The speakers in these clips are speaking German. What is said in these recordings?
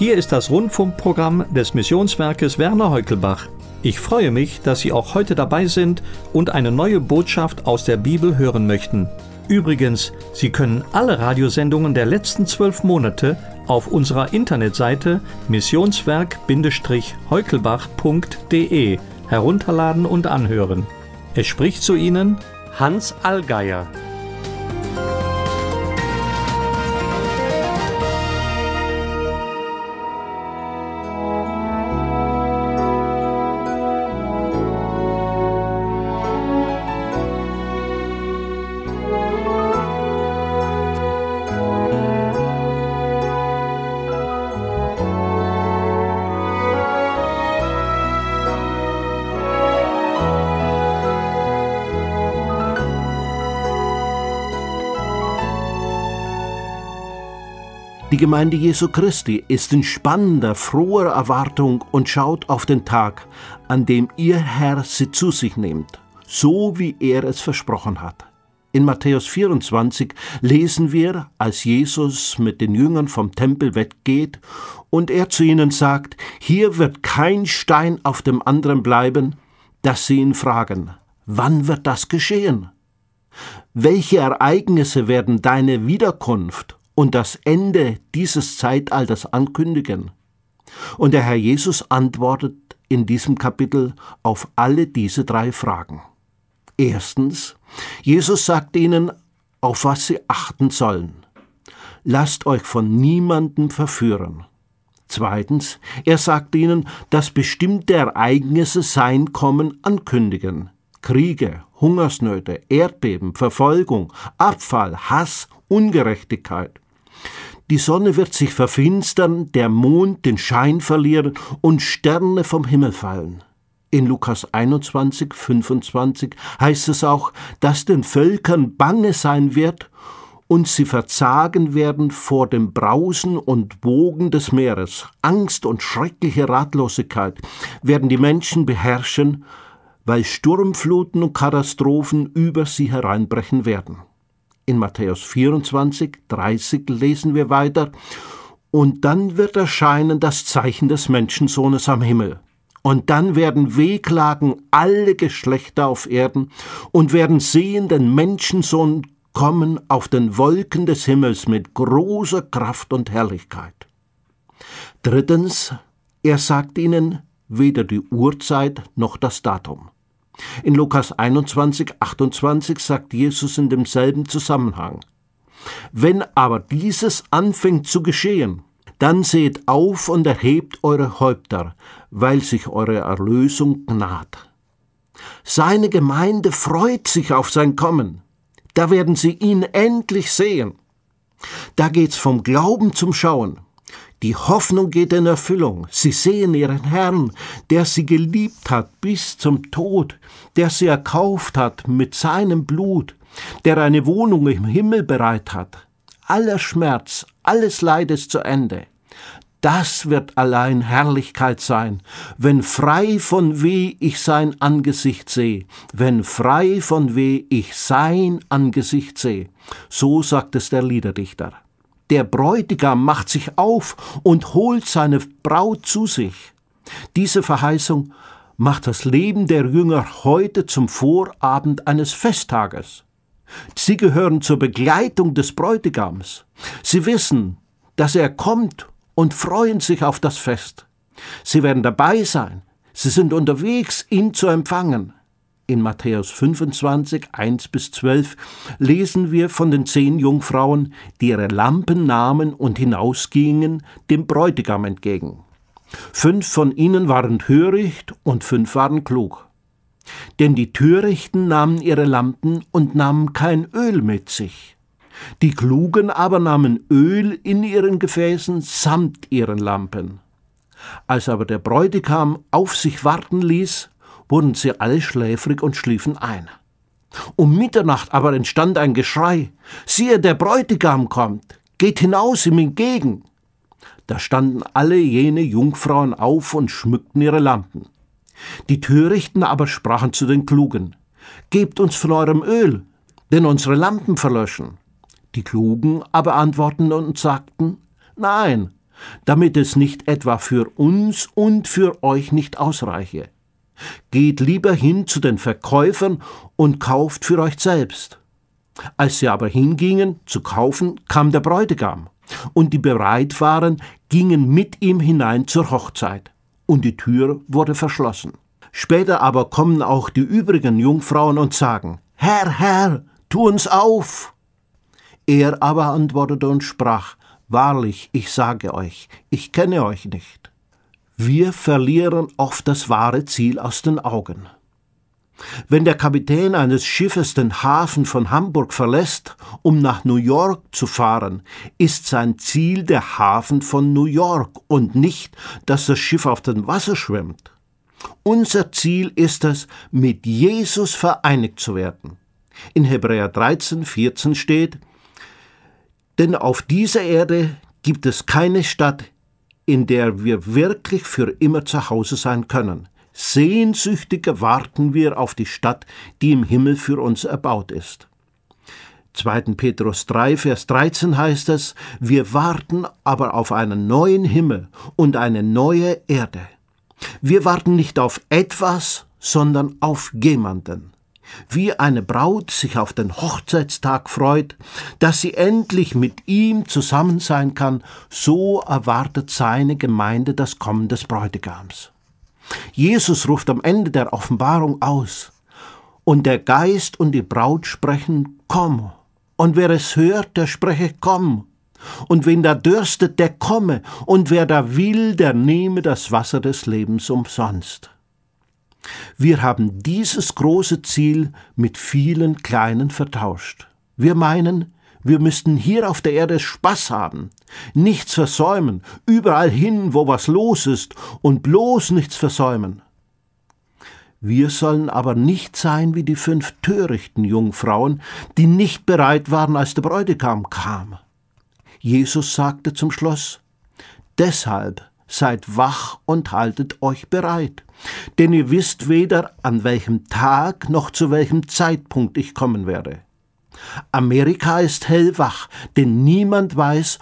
Hier ist das Rundfunkprogramm des Missionswerkes Werner Heukelbach. Ich freue mich, dass Sie auch heute dabei sind und eine neue Botschaft aus der Bibel hören möchten. Übrigens, Sie können alle Radiosendungen der letzten zwölf Monate auf unserer Internetseite missionswerk-heukelbach.de herunterladen und anhören. Es spricht zu Ihnen Hans Allgeier. Die Gemeinde Jesu Christi ist in spannender, froher Erwartung und schaut auf den Tag, an dem ihr Herr sie zu sich nimmt, so wie er es versprochen hat. In Matthäus 24 lesen wir, als Jesus mit den Jüngern vom Tempel weggeht und er zu ihnen sagt, hier wird kein Stein auf dem anderen bleiben, dass sie ihn fragen, wann wird das geschehen? Welche Ereignisse werden deine Wiederkunft und das Ende dieses Zeitalters ankündigen. Und der Herr Jesus antwortet in diesem Kapitel auf alle diese drei Fragen. Erstens, Jesus sagt ihnen, auf was sie achten sollen. Lasst euch von niemandem verführen. Zweitens, er sagt ihnen, dass bestimmte Ereignisse sein Kommen ankündigen. Kriege, Hungersnöte, Erdbeben, Verfolgung, Abfall, Hass, Ungerechtigkeit. Die Sonne wird sich verfinstern, der Mond den Schein verlieren und Sterne vom Himmel fallen. In Lukas 21, 25 heißt es auch, dass den Völkern bange sein wird und sie verzagen werden vor dem Brausen und Wogen des Meeres. Angst und schreckliche Ratlosigkeit werden die Menschen beherrschen, weil Sturmfluten und Katastrophen über sie hereinbrechen werden. In Matthäus 24, 30 lesen wir weiter, und dann wird erscheinen das Zeichen des Menschensohnes am Himmel. Und dann werden wehklagen alle Geschlechter auf Erden und werden sehen den Menschensohn kommen auf den Wolken des Himmels mit großer Kraft und Herrlichkeit. Drittens, er sagt ihnen weder die Uhrzeit noch das Datum. In Lukas 21, 28 sagt Jesus in demselben Zusammenhang, Wenn aber dieses anfängt zu geschehen, dann seht auf und erhebt eure Häupter, weil sich eure Erlösung naht. Seine Gemeinde freut sich auf sein Kommen. Da werden sie ihn endlich sehen. Da geht's vom Glauben zum Schauen. Die Hoffnung geht in Erfüllung. Sie sehen ihren Herrn, der sie geliebt hat bis zum Tod, der sie erkauft hat mit seinem Blut, der eine Wohnung im Himmel bereit hat. Aller Schmerz, alles Leid ist zu Ende. Das wird allein Herrlichkeit sein, wenn frei von weh ich sein Angesicht sehe, wenn frei von weh ich sein Angesicht sehe. So sagt es der Liederdichter. Der Bräutigam macht sich auf und holt seine Braut zu sich. Diese Verheißung macht das Leben der Jünger heute zum Vorabend eines Festtages. Sie gehören zur Begleitung des Bräutigams. Sie wissen, dass er kommt und freuen sich auf das Fest. Sie werden dabei sein. Sie sind unterwegs, ihn zu empfangen. In Matthäus 25, 1 bis 12 lesen wir von den zehn Jungfrauen, die ihre Lampen nahmen und hinausgingen dem Bräutigam entgegen. Fünf von ihnen waren töricht und fünf waren klug. Denn die Törichten nahmen ihre Lampen und nahmen kein Öl mit sich. Die Klugen aber nahmen Öl in ihren Gefäßen samt ihren Lampen. Als aber der Bräutigam auf sich warten ließ, wurden sie alle schläfrig und schliefen ein. Um Mitternacht aber entstand ein Geschrei. Siehe, der Bräutigam kommt, geht hinaus ihm entgegen. Da standen alle jene Jungfrauen auf und schmückten ihre Lampen. Die Törichten aber sprachen zu den Klugen, Gebt uns von eurem Öl, denn unsere Lampen verlöschen. Die Klugen aber antworteten und sagten, Nein, damit es nicht etwa für uns und für euch nicht ausreiche. Geht lieber hin zu den Verkäufern und kauft für euch selbst. Als sie aber hingingen zu kaufen, kam der Bräutigam, und die bereit waren, gingen mit ihm hinein zur Hochzeit, und die Tür wurde verschlossen. Später aber kommen auch die übrigen Jungfrauen und sagen, Herr, Herr, tu uns auf. Er aber antwortete und sprach, Wahrlich, ich sage euch, ich kenne euch nicht. Wir verlieren oft das wahre Ziel aus den Augen. Wenn der Kapitän eines Schiffes den Hafen von Hamburg verlässt, um nach New York zu fahren, ist sein Ziel der Hafen von New York und nicht, dass das Schiff auf dem Wasser schwimmt. Unser Ziel ist es, mit Jesus vereinigt zu werden. In Hebräer 13, 14 steht, denn auf dieser Erde gibt es keine Stadt, in der wir wirklich für immer zu Hause sein können. Sehnsüchtig warten wir auf die Stadt, die im Himmel für uns erbaut ist. 2. Petrus 3, Vers 13 heißt es, wir warten aber auf einen neuen Himmel und eine neue Erde. Wir warten nicht auf etwas, sondern auf jemanden wie eine Braut sich auf den Hochzeitstag freut, dass sie endlich mit ihm zusammen sein kann, so erwartet seine Gemeinde das Kommen des Bräutigams. Jesus ruft am Ende der Offenbarung aus, und der Geist und die Braut sprechen, komm, und wer es hört, der spreche, komm, und wen da dürstet, der komme, und wer da will, der nehme das Wasser des Lebens umsonst. Wir haben dieses große Ziel mit vielen kleinen vertauscht. Wir meinen, wir müssten hier auf der Erde Spaß haben, nichts versäumen, überall hin, wo was los ist, und bloß nichts versäumen. Wir sollen aber nicht sein wie die fünf törichten Jungfrauen, die nicht bereit waren, als der Bräutigam kam. Jesus sagte zum Schluss, Deshalb seid wach und haltet euch bereit, denn ihr wisst weder, an welchem Tag noch zu welchem Zeitpunkt ich kommen werde. Amerika ist hellwach, denn niemand weiß,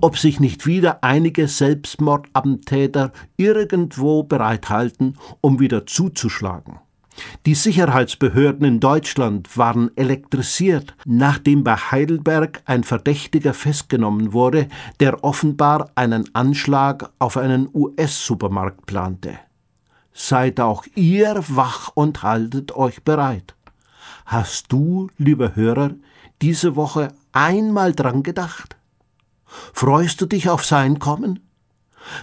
ob sich nicht wieder einige Selbstmordattentäter irgendwo bereithalten, um wieder zuzuschlagen. Die Sicherheitsbehörden in Deutschland waren elektrisiert, nachdem bei Heidelberg ein Verdächtiger festgenommen wurde, der offenbar einen Anschlag auf einen US-Supermarkt plante. Seid auch ihr wach und haltet euch bereit. Hast du, lieber Hörer, diese Woche einmal dran gedacht? Freust du dich auf sein Kommen?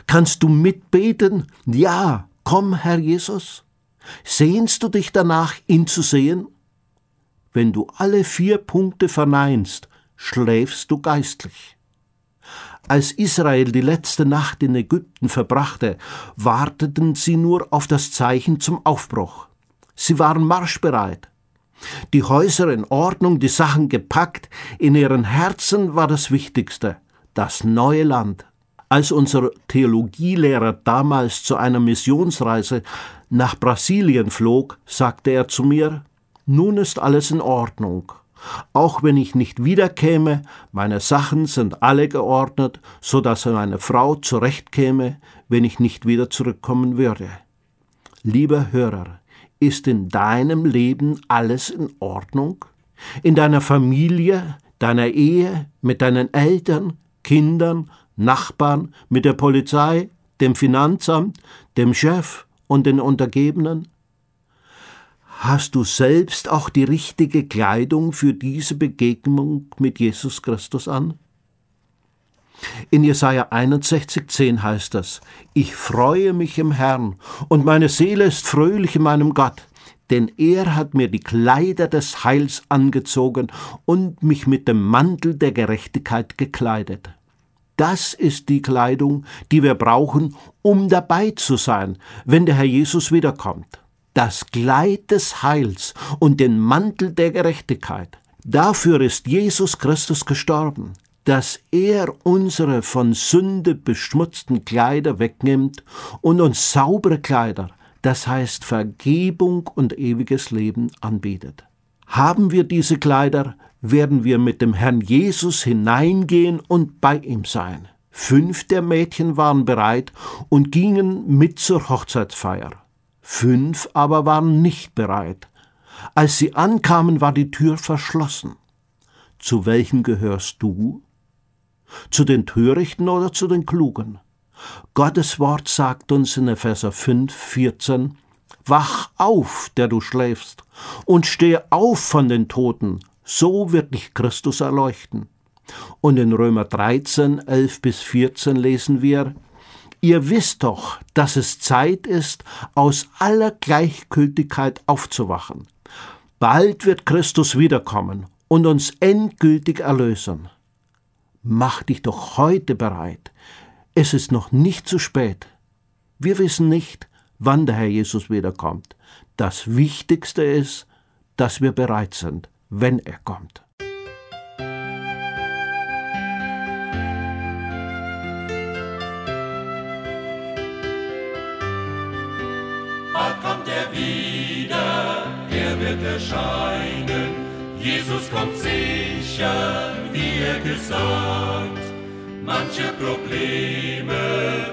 Kannst du mitbeten? Ja, komm, Herr Jesus. Sehnst du dich danach, ihn zu sehen? Wenn du alle vier Punkte verneinst, schläfst du geistlich. Als Israel die letzte Nacht in Ägypten verbrachte, warteten sie nur auf das Zeichen zum Aufbruch. Sie waren marschbereit. Die Häuser in Ordnung, die Sachen gepackt, in ihren Herzen war das Wichtigste, das neue Land. Als unser Theologielehrer damals zu einer Missionsreise nach Brasilien flog, sagte er zu mir, nun ist alles in Ordnung. Auch wenn ich nicht wiederkäme, meine Sachen sind alle geordnet, so dass meine Frau zurechtkäme, wenn ich nicht wieder zurückkommen würde. Lieber Hörer, ist in deinem Leben alles in Ordnung? In deiner Familie, deiner Ehe, mit deinen Eltern, Kindern, Nachbarn, mit der Polizei, dem Finanzamt, dem Chef und den Untergebenen? Hast du selbst auch die richtige Kleidung für diese Begegnung mit Jesus Christus an? In Jesaja 61,10 heißt das: Ich freue mich im Herrn und meine Seele ist fröhlich in meinem Gott, denn er hat mir die Kleider des Heils angezogen und mich mit dem Mantel der Gerechtigkeit gekleidet. Das ist die Kleidung, die wir brauchen, um dabei zu sein, wenn der Herr Jesus wiederkommt. Das Kleid des Heils und den Mantel der Gerechtigkeit. Dafür ist Jesus Christus gestorben, dass er unsere von Sünde beschmutzten Kleider wegnimmt und uns saubere Kleider, das heißt Vergebung und ewiges Leben anbietet. Haben wir diese Kleider, werden wir mit dem Herrn Jesus hineingehen und bei ihm sein. Fünf der Mädchen waren bereit und gingen mit zur Hochzeitsfeier. Fünf aber waren nicht bereit. Als sie ankamen, war die Tür verschlossen. Zu welchem gehörst du? Zu den Törichten oder zu den Klugen? Gottes Wort sagt uns in Epheser 5, 14, Wach auf, der du schläfst, und stehe auf von den Toten, so wird dich Christus erleuchten. Und in Römer 13, 11 bis 14 lesen wir, Ihr wisst doch, dass es Zeit ist, aus aller Gleichgültigkeit aufzuwachen. Bald wird Christus wiederkommen und uns endgültig erlösen. Mach dich doch heute bereit. Es ist noch nicht zu spät. Wir wissen nicht, wann der Herr Jesus wiederkommt. Das Wichtigste ist, dass wir bereit sind, wenn er kommt. Wird erscheinen. Jesus kommt sicher, wie er gesagt. Manche Probleme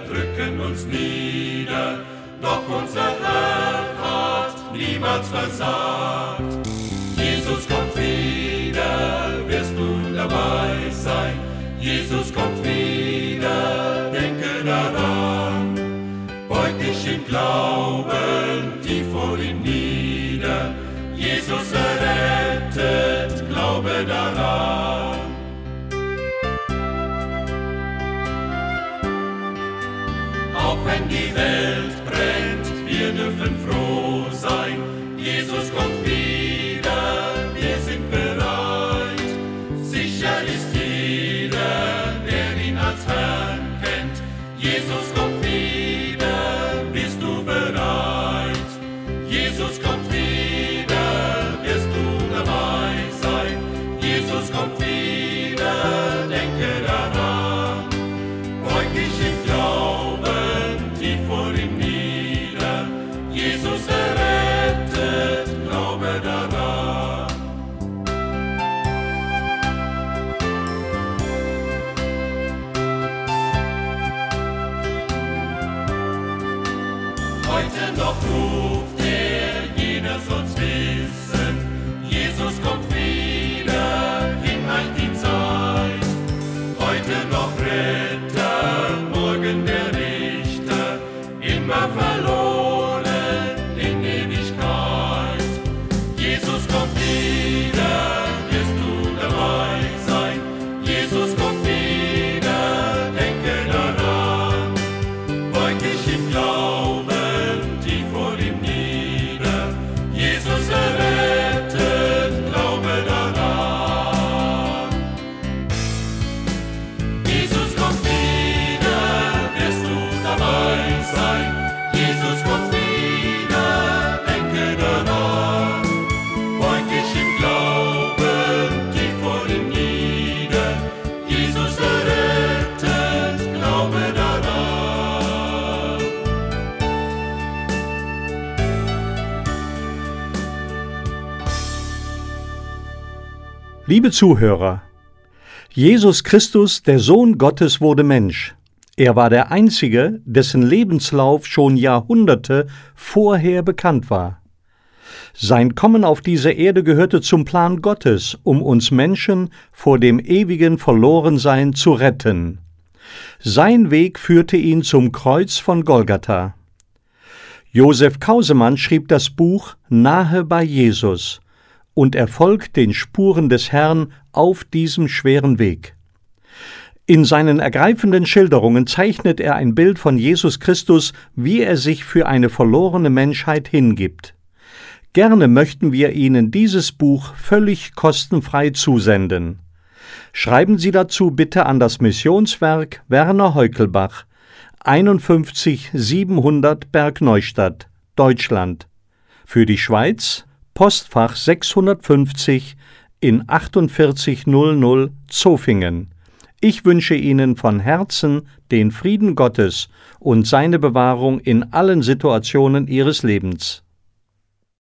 drücken uns nieder, doch unser Herr hat niemals versagt. Jesus kommt wieder, wirst du dabei sein. Jesus kommt wieder, Heute noch ruft er, jeder soll's Liebe Zuhörer, Jesus Christus, der Sohn Gottes, wurde Mensch. Er war der Einzige, dessen Lebenslauf schon Jahrhunderte vorher bekannt war. Sein Kommen auf diese Erde gehörte zum Plan Gottes, um uns Menschen vor dem ewigen Verlorensein zu retten. Sein Weg führte ihn zum Kreuz von Golgatha. Josef Kausemann schrieb das Buch Nahe bei Jesus und er folgt den Spuren des Herrn auf diesem schweren Weg. In seinen ergreifenden Schilderungen zeichnet er ein Bild von Jesus Christus, wie er sich für eine verlorene Menschheit hingibt. Gerne möchten wir Ihnen dieses Buch völlig kostenfrei zusenden. Schreiben Sie dazu bitte an das Missionswerk Werner Heukelbach, 51 700 Bergneustadt, Deutschland. Für die Schweiz Postfach 650 in 4800 Zofingen. Ich wünsche Ihnen von Herzen den Frieden Gottes und seine Bewahrung in allen Situationen Ihres Lebens.